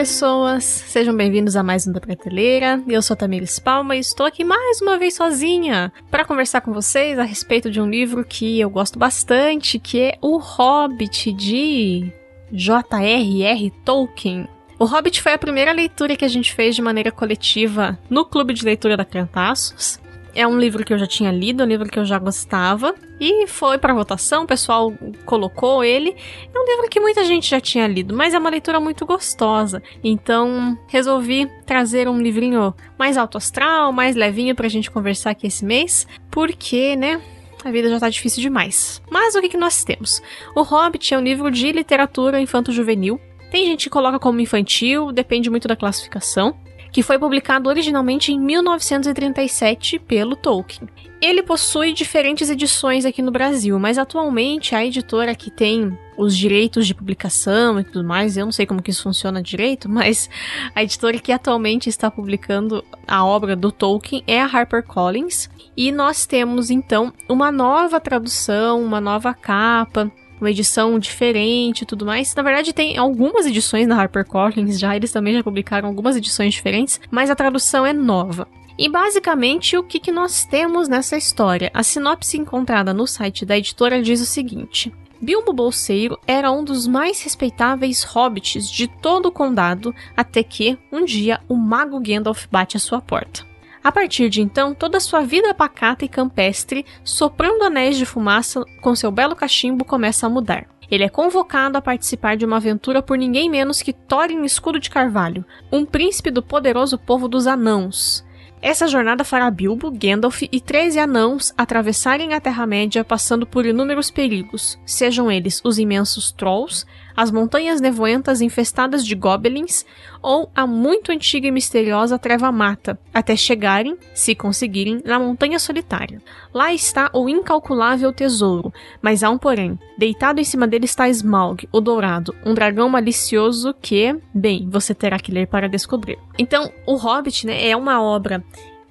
pessoas! Sejam bem-vindos a mais um da Prateleira. Eu sou a Tamires Palma e estou aqui mais uma vez sozinha para conversar com vocês a respeito de um livro que eu gosto bastante, que é O Hobbit de J.R.R. Tolkien. O Hobbit foi a primeira leitura que a gente fez de maneira coletiva no Clube de Leitura da Crentaços. É um livro que eu já tinha lido, é um livro que eu já gostava. E foi para votação, o pessoal colocou ele. É um livro que muita gente já tinha lido, mas é uma leitura muito gostosa. Então, resolvi trazer um livrinho mais alto astral, mais levinho pra gente conversar aqui esse mês, porque, né, a vida já tá difícil demais. Mas o que, que nós temos? O Hobbit é um livro de literatura infanto-juvenil. Tem gente que coloca como infantil, depende muito da classificação que foi publicado originalmente em 1937 pelo Tolkien. Ele possui diferentes edições aqui no Brasil, mas atualmente a editora que tem os direitos de publicação e tudo mais, eu não sei como que isso funciona direito, mas a editora que atualmente está publicando a obra do Tolkien é a HarperCollins, e nós temos então uma nova tradução, uma nova capa, uma edição diferente e tudo mais. Na verdade, tem algumas edições na HarperCollins já, eles também já publicaram algumas edições diferentes, mas a tradução é nova. E basicamente o que, que nós temos nessa história? A sinopse encontrada no site da editora diz o seguinte: Bilbo Bolseiro era um dos mais respeitáveis hobbits de todo o condado, até que, um dia, o mago Gandalf bate à sua porta. A partir de então, toda sua vida pacata e campestre, soprando anéis de fumaça com seu belo cachimbo, começa a mudar. Ele é convocado a participar de uma aventura por ninguém menos que Thorin Escudo de Carvalho, um príncipe do poderoso povo dos Anãos. Essa jornada fará Bilbo, Gandalf e 13 anãos atravessarem a Terra-média passando por inúmeros perigos, sejam eles os imensos Trolls, as montanhas nevoentas infestadas de goblins ou a muito antiga e misteriosa Treva Mata, até chegarem, se conseguirem, na Montanha Solitária. Lá está o incalculável tesouro, mas há um porém. Deitado em cima dele está Smaug, o Dourado, um dragão malicioso que, bem, você terá que ler para descobrir. Então, o Hobbit né, é uma obra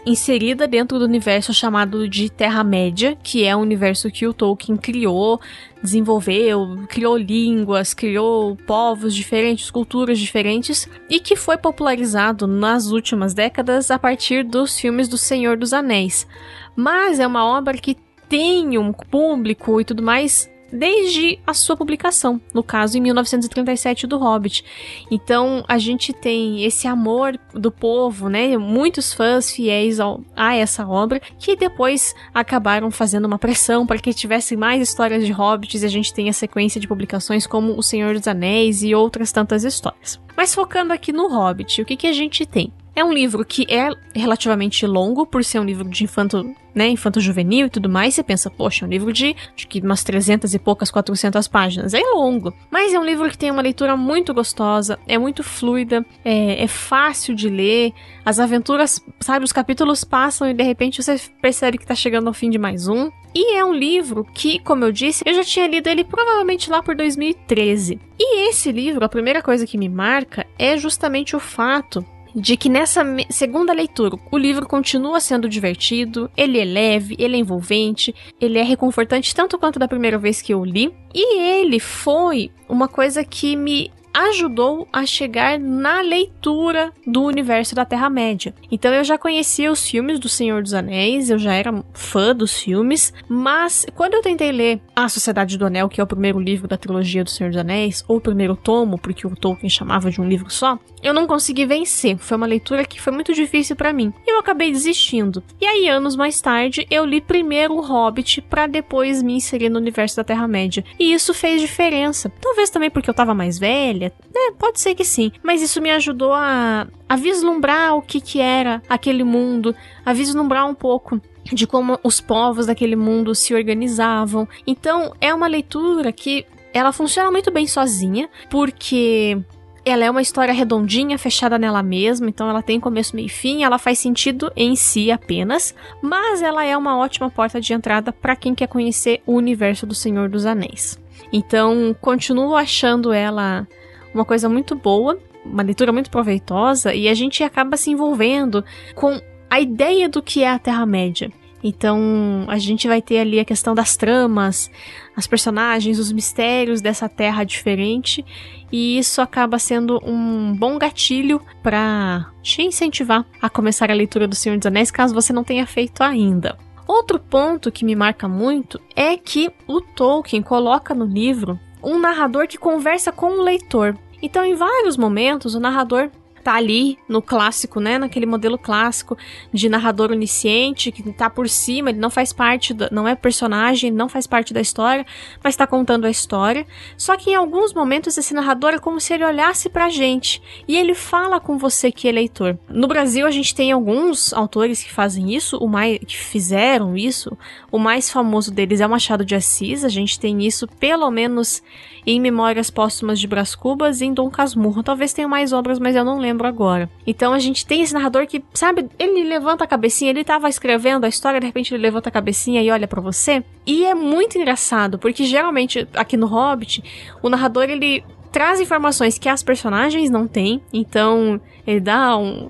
inserida dentro do universo chamado de Terra-média, que é o universo que o Tolkien criou, desenvolveu, criou línguas, criou povos diferentes, culturas diferentes, e que foi popularizado nas últimas décadas a partir dos filmes do Senhor dos Anéis. Mas é uma obra que tem um público e tudo mais desde a sua publicação, no caso em 1937 do Hobbit. Então a gente tem esse amor do povo, né? Muitos fãs fiéis ao, a essa obra que depois acabaram fazendo uma pressão para que tivesse mais histórias de hobbits e a gente tem a sequência de publicações como O Senhor dos Anéis e outras tantas histórias. Mas focando aqui no Hobbit, o que, que a gente tem? É um livro que é relativamente longo, por ser um livro de infanto, né, infanto juvenil e tudo mais. Você pensa, poxa, é um livro de, de umas 300 e poucas, 400 páginas. É longo. Mas é um livro que tem uma leitura muito gostosa, é muito fluida, é, é fácil de ler. As aventuras, sabe, os capítulos passam e de repente você percebe que tá chegando ao fim de mais um. E é um livro que, como eu disse, eu já tinha lido ele provavelmente lá por 2013. E esse livro, a primeira coisa que me marca é justamente o fato de que nessa segunda leitura o livro continua sendo divertido, ele é leve, ele é envolvente, ele é reconfortante tanto quanto da primeira vez que eu li, e ele foi uma coisa que me ajudou a chegar na leitura do universo da Terra-média. Então eu já conhecia os filmes do Senhor dos Anéis, eu já era fã dos filmes, mas quando eu tentei ler A Sociedade do Anel, que é o primeiro livro da trilogia do Senhor dos Anéis, ou o primeiro tomo, porque o Tolkien chamava de um livro só, eu não consegui vencer. Foi uma leitura que foi muito difícil para mim. E eu acabei desistindo. E aí, anos mais tarde, eu li primeiro o Hobbit para depois me inserir no universo da Terra-média. E isso fez diferença. Talvez também porque eu tava mais velha. É, pode ser que sim. Mas isso me ajudou a, a vislumbrar o que, que era aquele mundo, a vislumbrar um pouco de como os povos daquele mundo se organizavam. Então, é uma leitura que ela funciona muito bem sozinha, porque ela é uma história redondinha, fechada nela mesma, então ela tem começo, meio e fim, ela faz sentido em si apenas, mas ela é uma ótima porta de entrada para quem quer conhecer o universo do Senhor dos Anéis. Então, continuo achando ela uma coisa muito boa, uma leitura muito proveitosa e a gente acaba se envolvendo com a ideia do que é a Terra-média. Então, a gente vai ter ali a questão das tramas, as personagens, os mistérios dessa terra diferente, e isso acaba sendo um bom gatilho para te incentivar a começar a leitura do Senhor dos Anéis, caso você não tenha feito ainda. Outro ponto que me marca muito é que o Tolkien coloca no livro um narrador que conversa com o leitor. Então, em vários momentos, o narrador tá ali no clássico, né? Naquele modelo clássico de narrador onisciente que tá por cima, ele não faz parte, da, não é personagem, não faz parte da história, mas tá contando a história. Só que em alguns momentos esse narrador é como se ele olhasse pra gente e ele fala com você que é leitor. No Brasil a gente tem alguns autores que fazem isso, o mais que fizeram isso. O mais famoso deles é o Machado de Assis, a gente tem isso pelo menos em Memórias Póstumas de Brás Cubas e em Dom Casmurro. Talvez tenha mais obras, mas eu não lembro agora. Então a gente tem esse narrador que, sabe, ele levanta a cabecinha, ele tava escrevendo a história, de repente ele levanta a cabecinha e olha para você. E é muito engraçado, porque geralmente aqui no Hobbit, o narrador ele traz informações que as personagens não têm, então ele dá um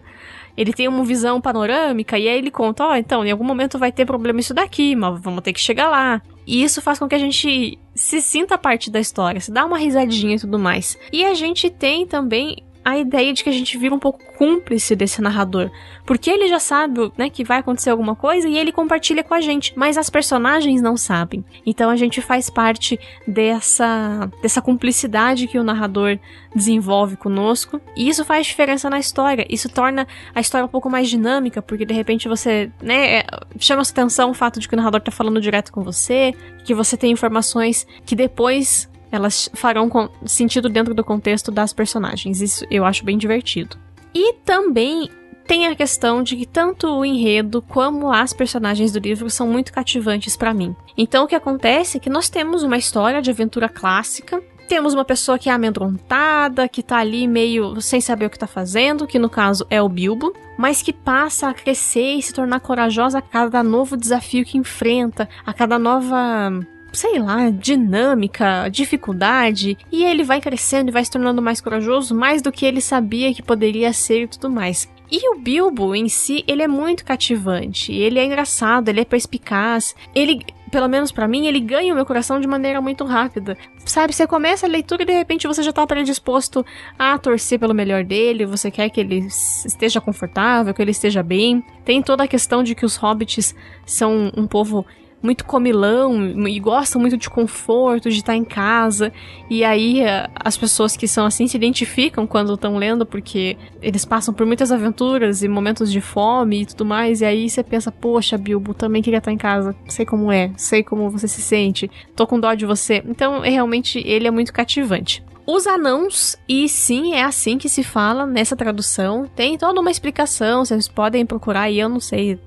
ele tem uma visão panorâmica e aí ele conta, ó, oh, então, em algum momento vai ter problema isso daqui, mas vamos ter que chegar lá. E isso faz com que a gente se sinta parte da história, se dá uma risadinha e tudo mais. E a gente tem também a ideia de que a gente vira um pouco cúmplice desse narrador. Porque ele já sabe, né, que vai acontecer alguma coisa e ele compartilha com a gente, mas as personagens não sabem. Então a gente faz parte dessa dessa cumplicidade que o narrador desenvolve conosco, e isso faz diferença na história. Isso torna a história um pouco mais dinâmica, porque de repente você, né, é, chama a atenção o fato de que o narrador tá falando direto com você, que você tem informações que depois elas farão sentido dentro do contexto das personagens. Isso eu acho bem divertido. E também tem a questão de que tanto o enredo como as personagens do livro são muito cativantes para mim. Então o que acontece é que nós temos uma história de aventura clássica, temos uma pessoa que é amedrontada, que tá ali meio sem saber o que tá fazendo, que no caso é o Bilbo, mas que passa a crescer e se tornar corajosa a cada novo desafio que enfrenta, a cada nova sei lá, dinâmica, dificuldade, e ele vai crescendo e vai se tornando mais corajoso, mais do que ele sabia que poderia ser e tudo mais. E o Bilbo em si, ele é muito cativante, ele é engraçado, ele é perspicaz, ele pelo menos para mim, ele ganha o meu coração de maneira muito rápida. Sabe, você começa a leitura e de repente você já tá predisposto a torcer pelo melhor dele, você quer que ele esteja confortável, que ele esteja bem. Tem toda a questão de que os hobbits são um povo muito comilão e gostam muito de conforto, de estar em casa. E aí eh, as pessoas que são assim se identificam quando estão lendo, porque eles passam por muitas aventuras e momentos de fome e tudo mais. E aí você pensa, poxa, Bilbo, também queria estar em casa. Sei como é, sei como você se sente, tô com dó de você. Então, realmente, ele é muito cativante. Os anãos, e sim, é assim que se fala nessa tradução. Tem toda uma explicação, vocês podem procurar e eu não sei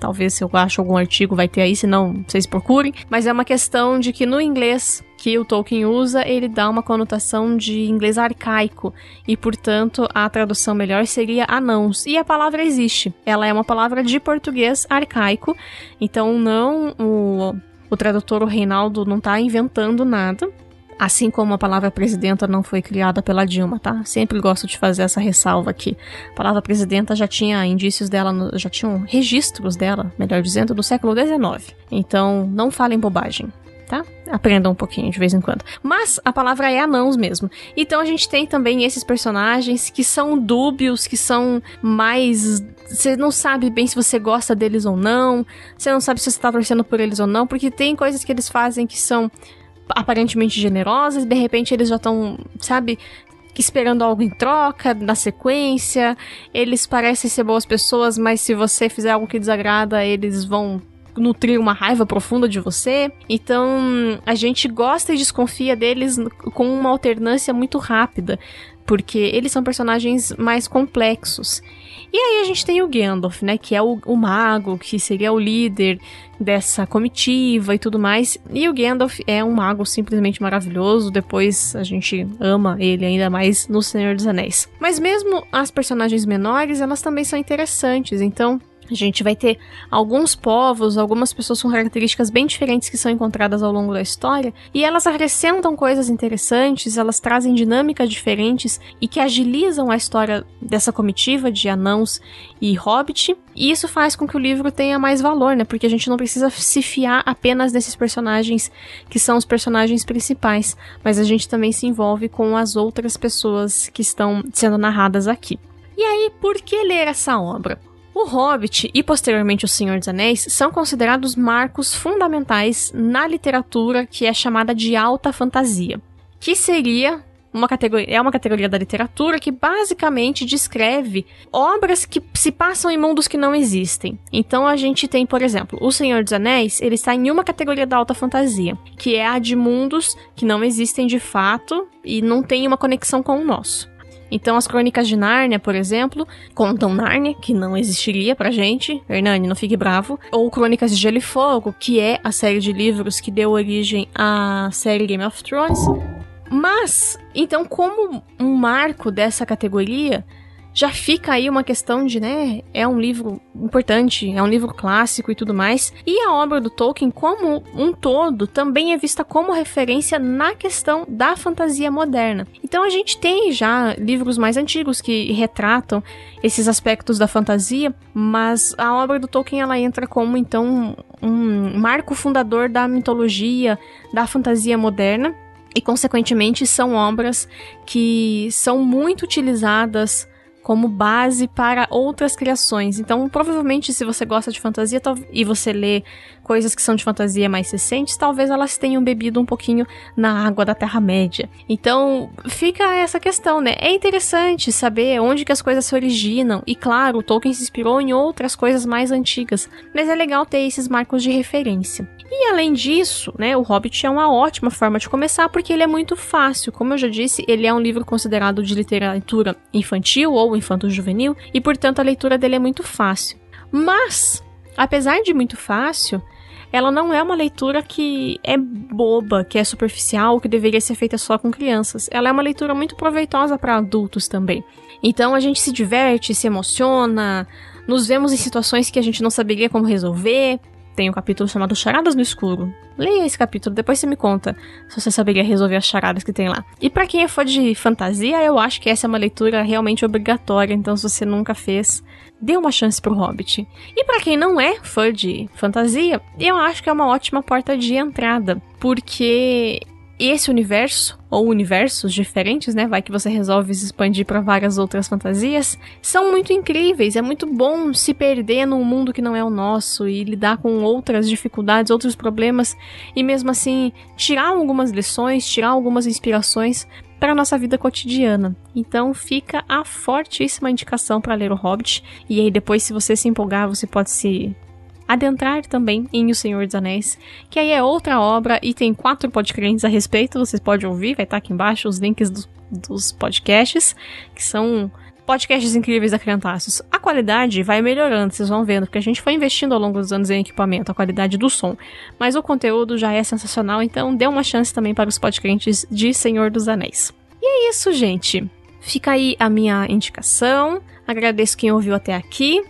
Talvez se eu acho algum artigo vai ter aí, se não, vocês procurem. Mas é uma questão de que no inglês que o Tolkien usa, ele dá uma conotação de inglês arcaico e, portanto, a tradução melhor seria anãos. E a palavra existe. Ela é uma palavra de português arcaico, então não o, o tradutor, o Reinaldo, não está inventando nada. Assim como a palavra presidenta não foi criada pela Dilma, tá? Sempre gosto de fazer essa ressalva aqui. A palavra presidenta já tinha indícios dela, no, já tinham registros dela, melhor dizendo, do século XIX. Então, não falem bobagem. Tá? Aprendam um pouquinho de vez em quando. Mas a palavra é anãos mesmo. Então a gente tem também esses personagens que são dúbios, que são mais. Você não sabe bem se você gosta deles ou não. Você não sabe se você tá torcendo por eles ou não. Porque tem coisas que eles fazem que são aparentemente generosas, de repente eles já estão, sabe, esperando algo em troca, na sequência. Eles parecem ser boas pessoas, mas se você fizer algo que desagrada, eles vão nutrir uma raiva profunda de você. Então, a gente gosta e desconfia deles com uma alternância muito rápida, porque eles são personagens mais complexos. E aí a gente tem o Gandalf, né, que é o, o mago, que seria o líder dessa comitiva e tudo mais. E o Gandalf é um mago simplesmente maravilhoso. Depois a gente ama ele ainda mais no Senhor dos Anéis. Mas mesmo as personagens menores, elas também são interessantes. Então, A gente vai ter alguns povos, algumas pessoas com características bem diferentes que são encontradas ao longo da história, e elas acrescentam coisas interessantes, elas trazem dinâmicas diferentes e que agilizam a história dessa comitiva de anãos e hobbit. E isso faz com que o livro tenha mais valor, né? Porque a gente não precisa se fiar apenas nesses personagens que são os personagens principais, mas a gente também se envolve com as outras pessoas que estão sendo narradas aqui. E aí, por que ler essa obra? O Hobbit e posteriormente O Senhor dos Anéis são considerados marcos fundamentais na literatura que é chamada de alta fantasia, que seria uma categoria, é uma categoria da literatura que basicamente descreve obras que se passam em mundos que não existem. Então a gente tem, por exemplo, O Senhor dos Anéis, ele está em uma categoria da alta fantasia, que é a de mundos que não existem de fato e não tem uma conexão com o nosso. Então, as crônicas de Nárnia, por exemplo, contam Nárnia, que não existiria pra gente. Hernani, não fique bravo. Ou Crônicas de Gelo e Fogo, que é a série de livros que deu origem à série Game of Thrones. Mas, então, como um marco dessa categoria, já fica aí uma questão de, né, é um livro importante, é um livro clássico e tudo mais. E a obra do Tolkien, como um todo, também é vista como referência na questão da fantasia moderna. Então a gente tem já livros mais antigos que retratam esses aspectos da fantasia, mas a obra do Tolkien ela entra como então um marco fundador da mitologia, da fantasia moderna. E, consequentemente, são obras que são muito utilizadas como base para outras criações. Então, provavelmente, se você gosta de fantasia e você lê coisas que são de fantasia mais recentes, talvez elas tenham bebido um pouquinho na água da Terra-média. Então, fica essa questão, né? É interessante saber onde que as coisas se originam. E claro, Tolkien se inspirou em outras coisas mais antigas, mas é legal ter esses marcos de referência. E além disso, né, o Hobbit é uma ótima forma de começar porque ele é muito fácil. Como eu já disse, ele é um livro considerado de literatura infantil ou infanto-juvenil e, portanto, a leitura dele é muito fácil. Mas, apesar de muito fácil, ela não é uma leitura que é boba, que é superficial, que deveria ser feita só com crianças. Ela é uma leitura muito proveitosa para adultos também. Então a gente se diverte, se emociona, nos vemos em situações que a gente não saberia como resolver tem um capítulo chamado Charadas no Escuro. Leia esse capítulo, depois você me conta se você saberia resolver as charadas que tem lá. E para quem é fã de fantasia, eu acho que essa é uma leitura realmente obrigatória, então se você nunca fez, dê uma chance pro Hobbit. E para quem não é fã de fantasia, eu acho que é uma ótima porta de entrada, porque esse universo, ou universos diferentes, né? Vai que você resolve se expandir para várias outras fantasias, são muito incríveis. É muito bom se perder num mundo que não é o nosso e lidar com outras dificuldades, outros problemas e mesmo assim tirar algumas lições, tirar algumas inspirações para nossa vida cotidiana. Então fica a fortíssima indicação para ler o Hobbit. E aí depois, se você se empolgar, você pode se adentrar também em O Senhor dos Anéis, que aí é outra obra e tem quatro podcasts a respeito, vocês podem ouvir, vai estar aqui embaixo os links do, dos podcasts, que são podcasts incríveis da Criantaços. A qualidade vai melhorando, vocês vão vendo, porque a gente foi investindo ao longo dos anos em equipamento, a qualidade do som. Mas o conteúdo já é sensacional, então dê uma chance também para os podcasts de Senhor dos Anéis. E é isso, gente. Fica aí a minha indicação. Agradeço quem ouviu até aqui.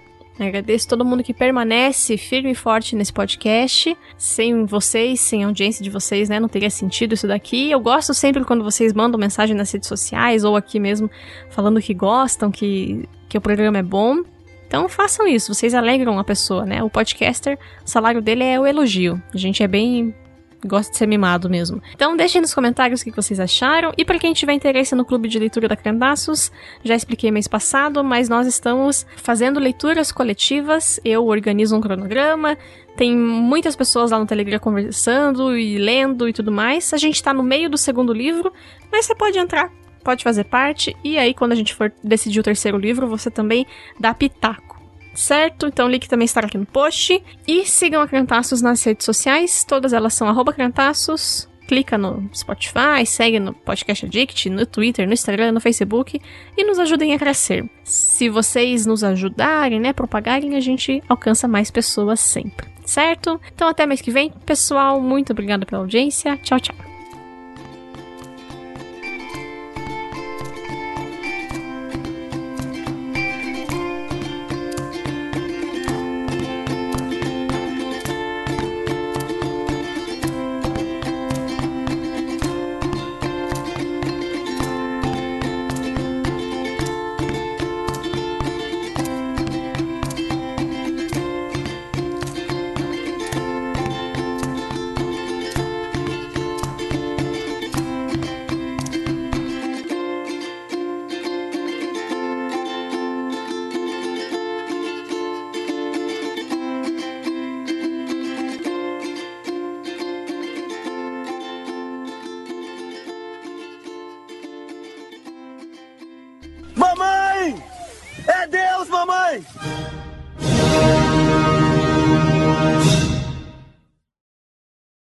Agradeço todo mundo que permanece firme e forte nesse podcast. Sem vocês, sem a audiência de vocês, né? Não teria sentido isso daqui. Eu gosto sempre quando vocês mandam mensagem nas redes sociais ou aqui mesmo falando que gostam, que, que o programa é bom. Então façam isso, vocês alegram a pessoa, né? O podcaster, o salário dele é o elogio. A gente é bem gosta de ser mimado mesmo. Então deixem nos comentários o que vocês acharam. E para quem tiver interesse no clube de leitura da Crendaços, já expliquei mês passado, mas nós estamos fazendo leituras coletivas. Eu organizo um cronograma. Tem muitas pessoas lá no Telegram conversando e lendo e tudo mais. A gente está no meio do segundo livro, mas você pode entrar, pode fazer parte. E aí, quando a gente for decidir o terceiro livro, você também dá pitaco certo? Então o link também estará aqui no post. E sigam a Crantaços nas redes sociais, todas elas são arroba Crantaços. Clica no Spotify, segue no Podcast Addict, no Twitter, no Instagram, no Facebook e nos ajudem a crescer. Se vocês nos ajudarem, né, propagarem, a gente alcança mais pessoas sempre, certo? Então até mês que vem, pessoal, muito obrigada pela audiência. Tchau, tchau.